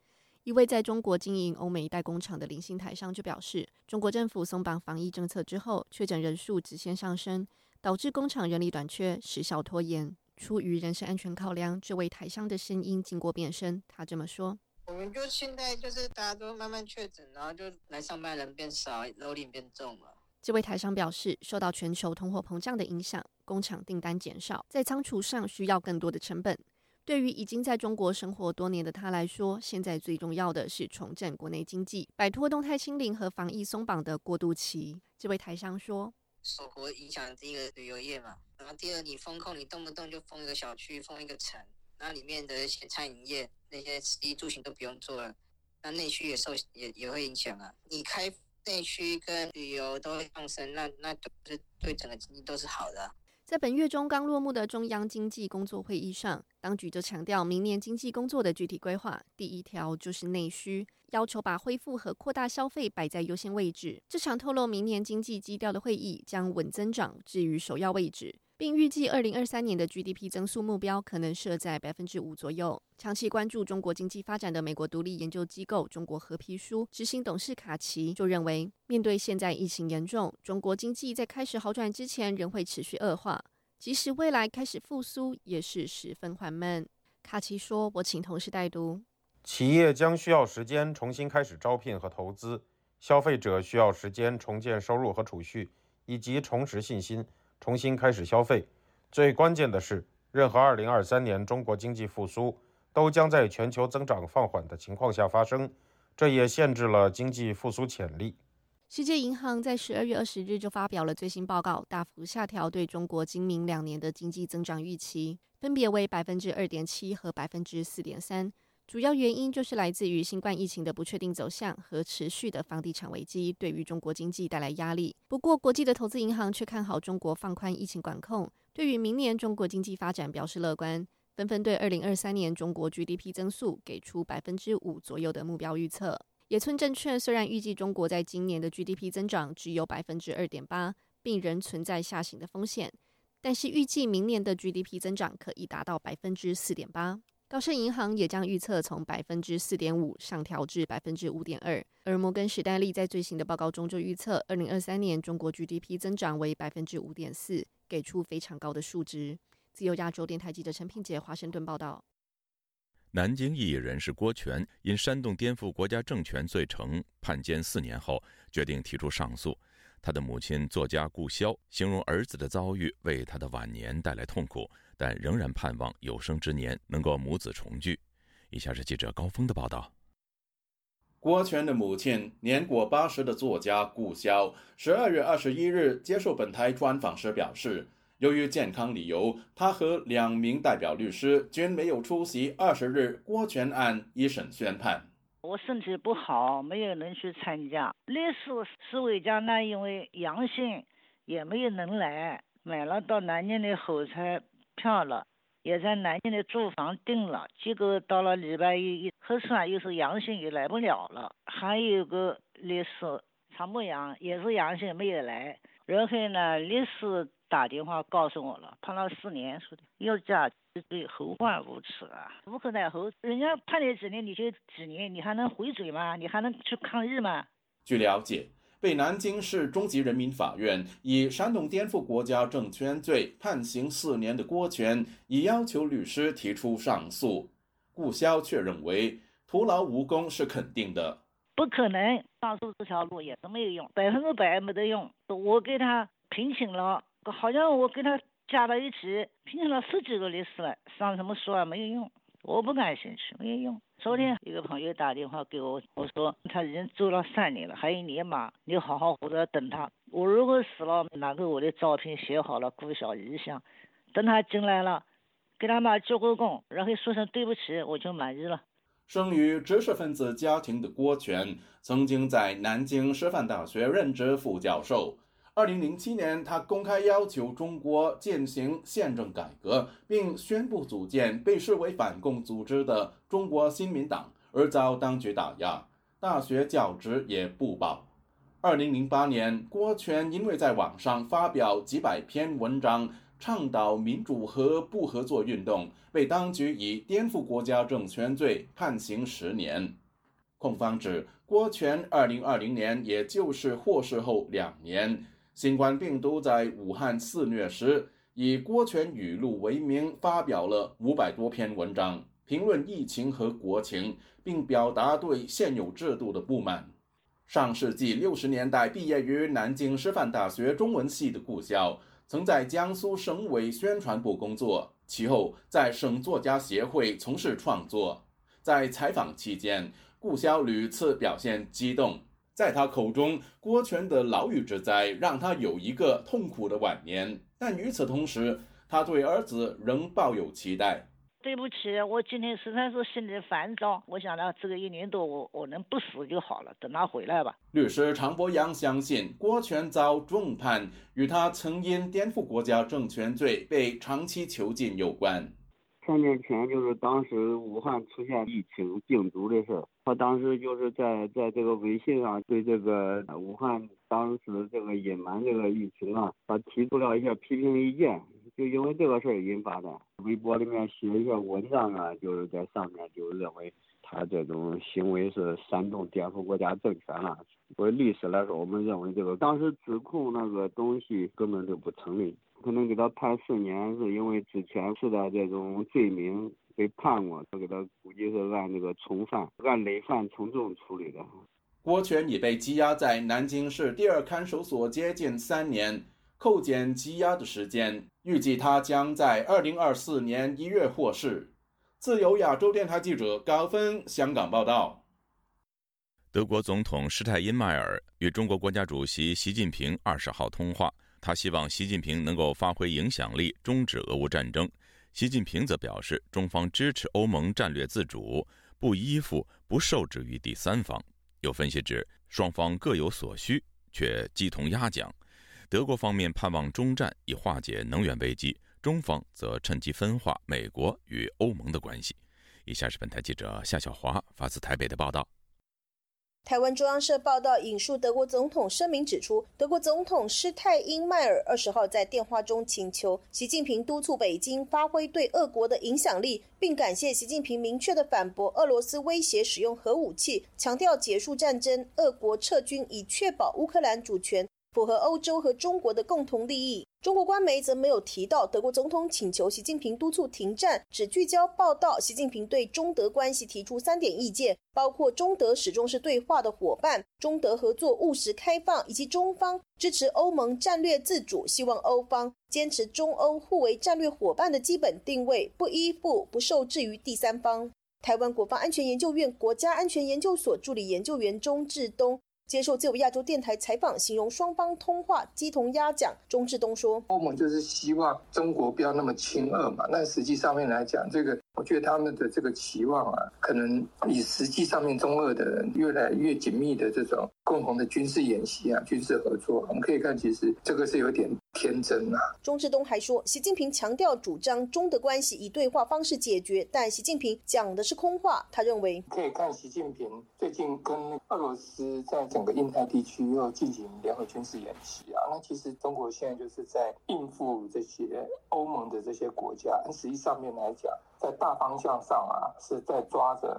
一位在中国经营欧美一代工厂的零星台商就表示，中国政府松绑防疫政策之后，确诊人数直线上升，导致工厂人力短缺，时效拖延。出于人身安全考量，这位台商的声音经过变声。他这么说：“我们就现在就是大家都慢慢确诊，然后就来上班人变少，楼龄变重了。”这位台商表示，受到全球通货膨胀的影响，工厂订单减少，在仓储上需要更多的成本。对于已经在中国生活多年的他来说，现在最重要的是重振国内经济，摆脱动态清零和防疫松绑的过渡期。这位台商说。首国影响第一个旅游业嘛，然后第二你封控，你动不动就封一个小区，封一个城，那里面的一些餐饮业那些衣住行都不用做了，那内需也受也也会影响啊。你开内需跟旅游都会上升，那那都是对整个经济都是好的。在本月中刚落幕的中央经济工作会议上，当局就强调明年经济工作的具体规划，第一条就是内需。要求把恢复和扩大消费摆在优先位置。这场透露明年经济基调的会议将稳增长置于首要位置，并预计二零二三年的 GDP 增速目标可能设在百分之五左右。长期关注中国经济发展的美国独立研究机构中国合皮书执行董事卡奇就认为，面对现在疫情严重，中国经济在开始好转之前仍会持续恶化，即使未来开始复苏，也是十分缓慢。卡奇说：“我请同事代读。”企业将需要时间重新开始招聘和投资，消费者需要时间重建收入和储蓄，以及重拾信心，重新开始消费。最关键的是，任何2023年中国经济复苏都将在全球增长放缓的情况下发生，这也限制了经济复苏潜力。世界银行在12月20日就发表了最新报告，大幅下调对中国今明两年的经济增长预期，分别为百分之二点七和百分之四点三。主要原因就是来自于新冠疫情的不确定走向和持续的房地产危机，对于中国经济带来压力。不过，国际的投资银行却看好中国放宽疫情管控，对于明年中国经济发展表示乐观，纷纷对二零二三年中国 GDP 增速给出百分之五左右的目标预测。野村证券虽然预计中国在今年的 GDP 增长只有百分之二点八，并仍存在下行的风险，但是预计明年的 GDP 增长可以达到百分之四点八。高盛银行也将预测从百分之四点五上调至百分之五点二。而摩根士丹利在最新的报告中就预测，二零二三年中国 GDP 增长为百分之五点四，给出非常高的数值。自由亚洲电台记者陈品杰华盛顿报道。南京异议人士郭全因煽动颠覆国家政权罪成，判监四年后，决定提出上诉。他的母亲作家顾潇形容儿子的遭遇为他的晚年带来痛苦，但仍然盼望有生之年能够母子重聚。以下是记者高峰的报道。郭全的母亲年过八十的作家顾潇，十二月二十一日接受本台专访时表示。由于健康理由，他和两名代表律师均没有出席二十日郭全案一审宣判。我身体不好，没有能去参加。律师施伟江呢，因为阳性，也没有能来。买了到南京的火车票了，也在南京的住房订了。结果到了礼拜一一核酸又是阳性，也来不了了。还有个律师常博阳也是阳性，没有来。然后呢，律师。打电话告诉我了，判了四年，说的要加罪，后患无耻啊！无可奈何，人家判你几年，你就几年，你还能回嘴吗？你还能去抗日吗？据了解，被南京市中级人民法院以煽动颠覆国家政权罪判刑四年的郭全，已要求律师提出上诉。顾潇却认为徒劳无功是肯定的，不可能上诉这条路也是没有用，百分之百没得用。我给他评请了。好像我给他加到一起，拼了十几个律师了，上什么书啊没有用，我不感兴趣，没有用。昨天一个朋友打电话给我，我说他已经做了三年了，还有年嘛，你好好活着等他。我如果死了，拿个我的照片写好了，顾小遗像，等他进来了，给他妈鞠个躬，然后说声对不起，我就满意了。生于知识分子家庭的郭全，曾经在南京师范大学任职副教授。二零零七年，他公开要求中国进行宪政改革，并宣布组建被视为反共组织的中国新民党，而遭当局打压，大学教职也不保。二零零八年，郭全因为在网上发表几百篇文章，倡导民主和不合作运动，被当局以颠覆国家政权罪判刑十年。控方指，郭全二零二零年，也就是获释后两年。新冠病毒在武汉肆虐时，以郭全语录为名发表了五百多篇文章，评论疫情和国情，并表达对现有制度的不满。上世纪六十年代毕业于南京师范大学中文系的顾潇，曾在江苏省委宣传部工作，其后在省作家协会从事创作。在采访期间，顾潇屡次表现激动。在他口中，郭全的牢狱之灾让他有一个痛苦的晚年，但与此同时，他对儿子仍抱有期待。对不起，我今天实在是心里烦躁，我想呢，这个一年多，我我能不死就好了，等他回来吧。律师常博阳相信，郭全遭重判与他曾因颠覆国家政权罪被长期囚禁有关。三年前就是当时武汉出现疫情病毒的事儿，他当时就是在在这个微信上对这个武汉当时这个隐瞒这个疫情啊，他提出了一些批评意见，就因为这个事儿引发的。微博里面写一些文章啊，就是在上面就认为他这种行为是煽动颠覆国家政权了。作为历史来说，我们认为这个当时指控那个东西根本就不成立。可能给他判四年，是因为之前是的这种罪名被判过，他给他估计是按这个从犯、按累犯从重处理的。郭全已被羁押在南京市第二看守所接近三年，扣减羁押的时间，预计他将在二零二四年一月获释。自由亚洲电台记者高峰香港报道。德国总统施泰因迈尔与中国国家主席习近平二十号通话。他希望习近平能够发挥影响力，终止俄乌战争。习近平则表示，中方支持欧盟战略自主，不依附、不受制于第三方。有分析指，双方各有所需，却鸡同鸭讲。德国方面盼望中战以化解能源危机，中方则趁机分化美国与欧盟的关系。以下是本台记者夏小华发自台北的报道。台湾中央社报道引述德国总统声明指出，德国总统施泰因迈尔二十号在电话中请求习近平督促北京发挥对俄国的影响力，并感谢习近平明确的反驳俄罗斯威胁使用核武器，强调结束战争、俄国撤军以确保乌克兰主权。符合欧洲和中国的共同利益。中国官媒则没有提到德国总统请求习近平督促停战，只聚焦报道习近平对中德关系提出三点意见，包括中德始终是对话的伙伴，中德合作务实开放，以及中方支持欧盟战略自主，希望欧方坚持中欧互为战略伙伴的基本定位，不依附、不受制于第三方。台湾国防安全研究院国家安全研究所助理研究员钟志东。接受自由亚洲电台采访，形容双方通话鸡同鸭讲。钟志东说：“欧盟就是希望中国不要那么亲俄嘛，那实际上面来讲，这个。”我觉得他们的这个期望啊，可能以实际上面中俄的越来越紧密的这种共同的军事演习啊、军事合作，我们可以看，其实这个是有点天真啊。钟志东还说，习近平强调主张中德关系以对话方式解决，但习近平讲的是空话。他认为可以看习近平最近跟俄罗斯在整个印太地区又进行联合军事演习啊，那其实中国现在就是在应付这些欧盟的这些国家，实际上面来讲。在大方向上啊，是在抓着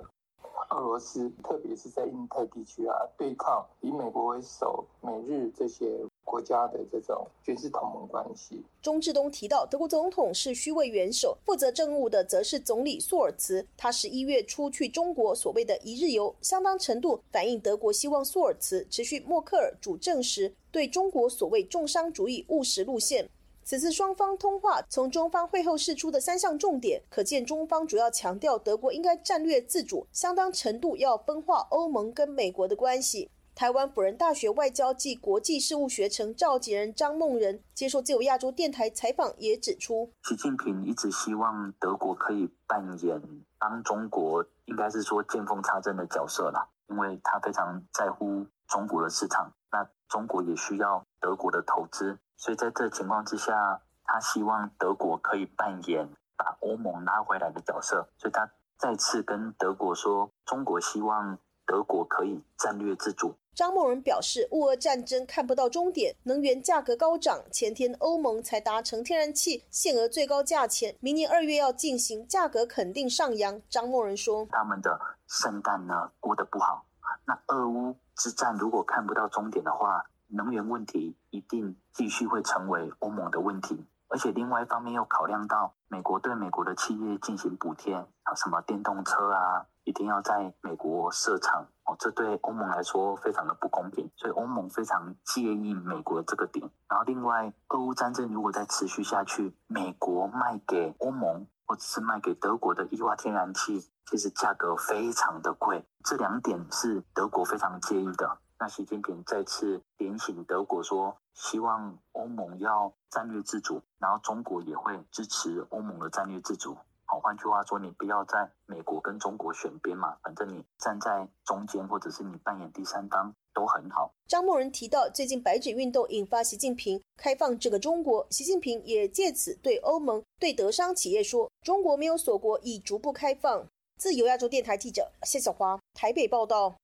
俄罗斯，特别是在印太地区啊，对抗以美国为首、美日这些国家的这种军事同盟关系。钟志东提到，德国总统是虚位元首，负责政务的则是总理朔尔茨。他十一月初去中国所谓的一日游，相当程度反映德国希望朔尔茨持续默克尔主政时对中国所谓重商主义务实路线。此次双方通话，从中方会后释出的三项重点，可见中方主要强调德国应该战略自主，相当程度要分化欧盟跟美国的关系。台湾辅仁大学外交暨国际事务学程召集人张梦仁接受自由亚洲电台采访，也指出，习近平一直希望德国可以扮演帮中国，应该是说见缝插针的角色啦，因为他非常在乎中国的市场，那中国也需要德国的投资。所以在这情况之下，他希望德国可以扮演把欧盟拉回来的角色。所以他再次跟德国说，中国希望德国可以战略自主。张默人表示，乌俄战争看不到终点，能源价格高涨。前天欧盟才达成天然气限额最高价钱，明年二月要进行，价格肯定上扬。张默人说，他们的圣诞呢过得不好。那俄乌之战如果看不到终点的话，能源问题一定继续会成为欧盟的问题，而且另外一方面又考量到美国对美国的企业进行补贴啊，什么电动车啊，一定要在美国设厂哦，这对欧盟来说非常的不公平，所以欧盟非常介意美国这个点。然后另外，俄乌战争如果再持续下去，美国卖给欧盟或者是卖给德国的液化天然气，其实价格非常的贵，这两点是德国非常介意的。那习近平再次点醒德国说，希望欧盟要战略自主，然后中国也会支持欧盟的战略自主。好，换句话说，你不要在美国跟中国选边嘛，反正你站在中间，或者是你扮演第三方都很好。张默仁提到，最近白纸运动引发习近平开放这个中国，习近平也借此对欧盟、对德商企业说，中国没有锁国，已逐步开放。自由亚洲电台记者谢小华台北报道。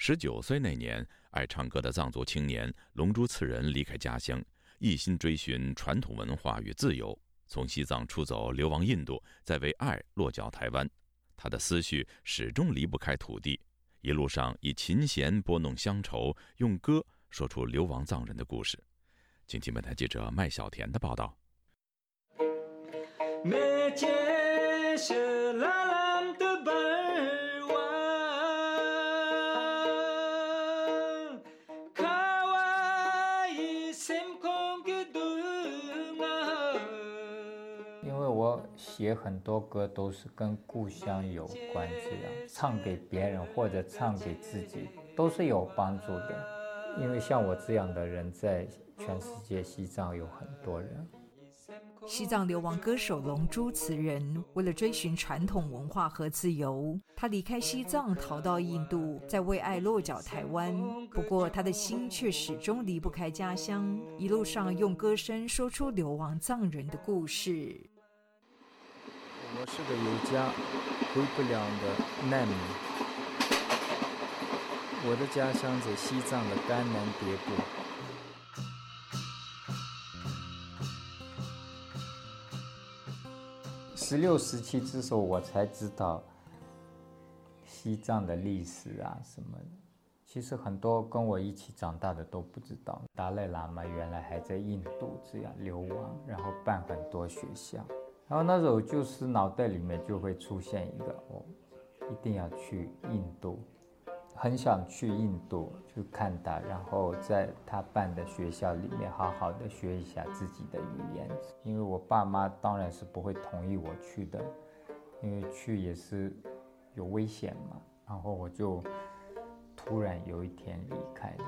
十九岁那年，爱唱歌的藏族青年龙珠次仁离开家乡，一心追寻传统文化与自由。从西藏出走，流亡印度，再为爱落脚台湾。他的思绪始终离不开土地，一路上以琴弦拨弄乡愁，用歌说出流亡藏人的故事。请听本台记者麦小田的报道。写很多歌都是跟故乡有关，这样唱给别人或者唱给自己都是有帮助的。因为像我这样的人在全世界西藏有很多人。西藏流亡歌手龙珠词人，为了追寻传统文化和自由，他离开西藏，逃到印度，在为爱落脚台湾。不过，他的心却始终离不开家乡，一路上用歌声说出流亡藏人的故事。我是个有家回不了的难民，我的家乡在西藏的甘南迭部。十六、十七之时候，我才知道西藏的历史啊什么。其实很多跟我一起长大的都不知道，达赖喇嘛原来还在印度这样流亡，然后办很多学校。然后那时候就是脑袋里面就会出现一个，我一定要去印度。很想去印度去看他，然后在他办的学校里面好好的学一下自己的语言。因为我爸妈当然是不会同意我去的，因为去也是有危险嘛。然后我就突然有一天离开了。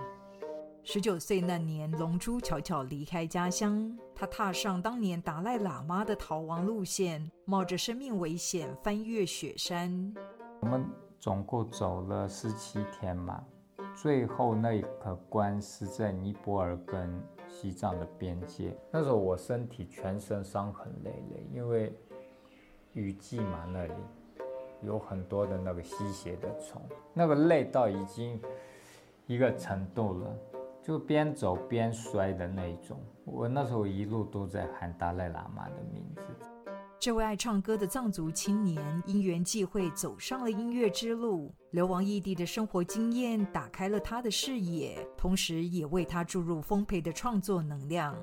十九岁那年，龙珠悄悄离开家乡，他踏上当年达赖喇嘛的逃亡路线，冒着生命危险翻越雪山。我们。总共走了十七天嘛，最后那一个关是在尼泊尔跟西藏的边界。那时候我身体全身伤痕累累，因为雨季嘛，那里有很多的那个吸血的虫，那个累到已经一个程度了，就边走边摔的那种。我那时候一路都在喊达赖喇嘛的名字。这位爱唱歌的藏族青年因缘际会走上了音乐之路，流亡异地的生活经验打开了他的视野，同时也为他注入丰沛的创作能量。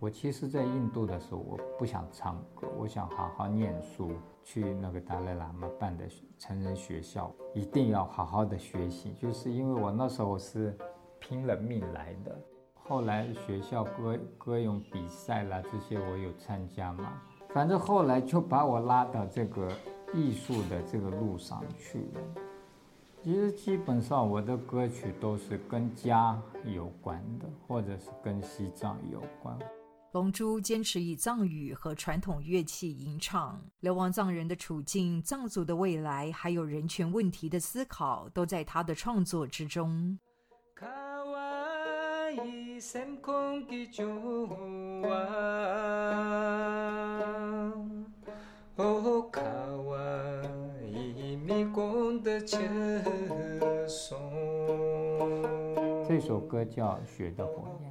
我其实，在印度的时候，我不想唱歌，我想好好念书，去那个达赖喇嘛办的成人学校，一定要好好的学习。就是因为我那时候是拼了命来的。后来学校歌歌咏比赛啦，这些我有参加嘛。反正后来就把我拉到这个艺术的这个路上去了。其实基本上我的歌曲都是跟家有关的，或者是跟西藏有关。龙珠坚持以藏语和传统乐器吟唱，流亡藏人的处境、藏族的未来，还有人权问题的思考，都在他的创作之中。这首歌叫《雪的火焰》，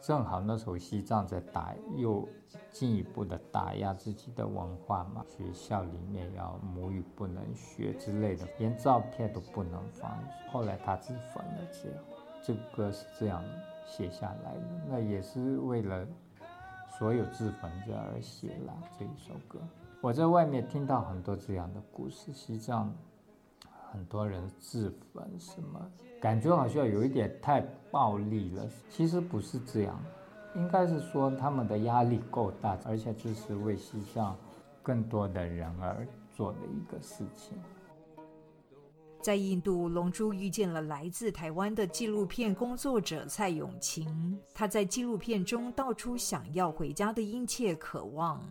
正好那时候西藏在打，又进一步的打压自己的文化嘛。学校里面要母语不能学之类的，连照片都不能放。后来他自焚了，这样，这个是这样写下来的。那也是为了所有自焚者而写了这一首歌。我在外面听到很多这样的故事，西藏很多人自焚，什么感觉好像有一点太暴力了。其实不是这样，应该是说他们的压力够大，而且这是为西藏更多的人而做的一个事情。在印度，龙珠遇见了来自台湾的纪录片工作者蔡永晴，他在纪录片中道出想要回家的殷切渴望。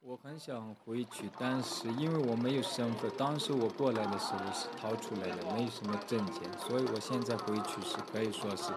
我很想回去，但是因为我没有身份，当时我过来的时候是逃出来的，没有什么证件，所以我现在回去是可以说是，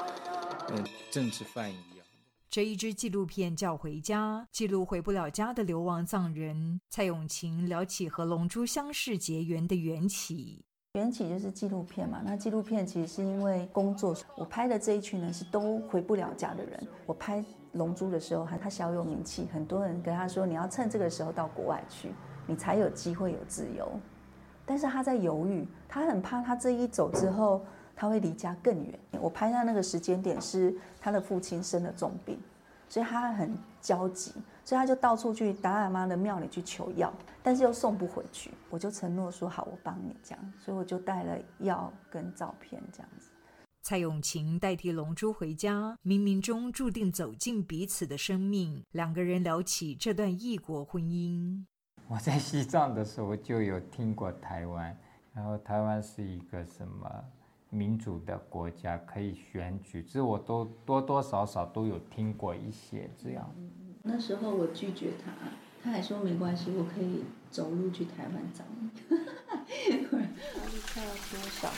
嗯，政治犯一样。这一支纪录片叫《回家》，记录回不了家的流亡藏人。蔡永晴聊起和龙珠相识结缘的缘起。缘起就是纪录片嘛，那纪录片其实是因为工作，我拍的这一群人是都回不了家的人。我拍龙珠的时候，他他小有名气，很多人跟他说，你要趁这个时候到国外去，你才有机会有自由。但是他在犹豫，他很怕他这一走之后，他会离家更远。我拍他那个时间点是他的父亲生了重病。所以他很焦急，所以他就到处去达赖妈的庙里去求药，但是又送不回去。我就承诺说好，我帮你这样，所以我就带了药跟照片这样子。蔡永晴代替龙珠回家，冥冥中注定走进彼此的生命。两个人聊起这段异国婚姻。我在西藏的时候就有听过台湾，然后台湾是一个什么？民主的国家可以选举，这我都多多少少都有听过一些这样。那时候我拒绝他，他还说没关系，我可以走路去台湾找你。压力看要多少？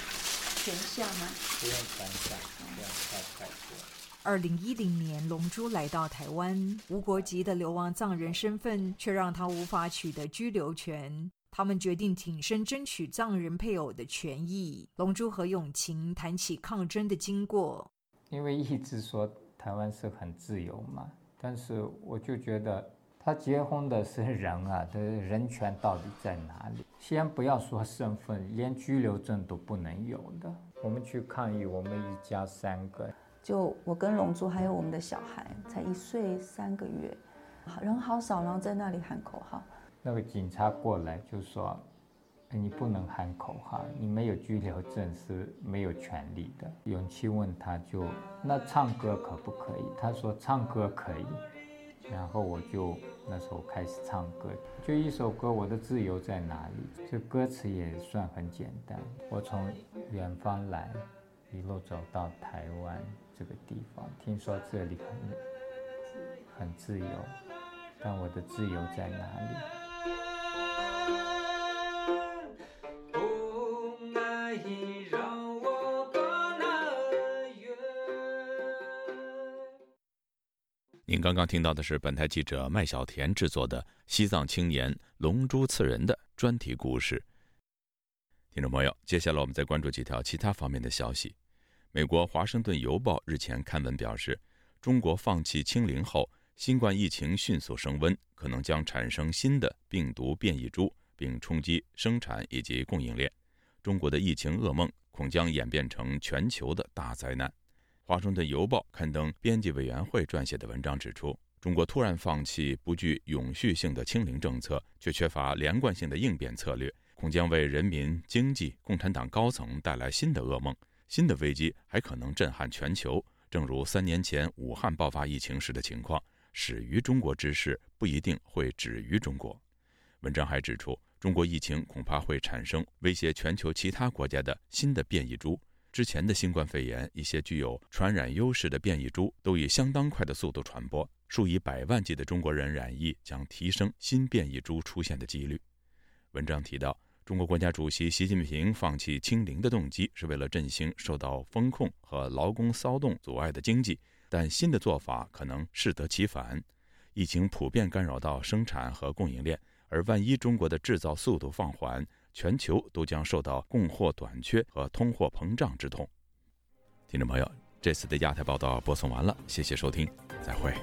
全下吗？不用全下，不用太太多。二零一零年，龙珠来到台湾，无国籍的流亡藏人身份却让他无法取得居留权。他们决定挺身争取藏人配偶的权益。龙珠和永晴谈起抗争的经过，因为一直说台湾是很自由嘛，但是我就觉得他结婚的是人啊，的人权到底在哪里？先不要说身份，连居留证都不能有的。我们去抗议，我们一家三个，就我跟龙珠还有我们的小孩，才一岁三个月，人好少，然后在那里喊口号。那个警察过来就说：“你不能喊口号，你没有拘留证是没有权利的。”勇气问他就：“那唱歌可不可以？”他说：“唱歌可以。”然后我就那时候开始唱歌，就一首歌《我的自由在哪里》。这歌词也算很简单。我从远方来，一路走到台湾这个地方，听说这里很很自由，但我的自由在哪里？您刚刚听到的是本台记者麦小田制作的西藏青年龙珠刺人的专题故事。听众朋友，接下来我们再关注几条其他方面的消息。美国《华盛顿邮报》日前刊文表示，中国放弃清零后，新冠疫情迅速升温，可能将产生新的病毒变异株，并冲击生产以及供应链。中国的疫情噩梦恐将演变成全球的大灾难。华盛顿邮报刊登编辑委员会撰写的文章指出，中国突然放弃不具永续性的清零政策，却缺乏连贯性的应变策略，恐将为人民、经济、共产党高层带来新的噩梦。新的危机还可能震撼全球，正如三年前武汉爆发疫情时的情况。始于中国之事不一定会止于中国。文章还指出，中国疫情恐怕会产生威胁全球其他国家的新的变异株。之前的新冠肺炎，一些具有传染优势的变异株都以相当快的速度传播，数以百万计的中国人染疫将提升新变异株出现的几率。文章提到，中国国家主席习近平放弃清零的动机是为了振兴受到风控和劳工骚动阻碍的经济，但新的做法可能适得其反。疫情普遍干扰到生产和供应链，而万一中国的制造速度放缓，全球都将受到供货短缺和通货膨胀之痛。听众朋友，这次的亚太报道播送完了，谢谢收听，再会。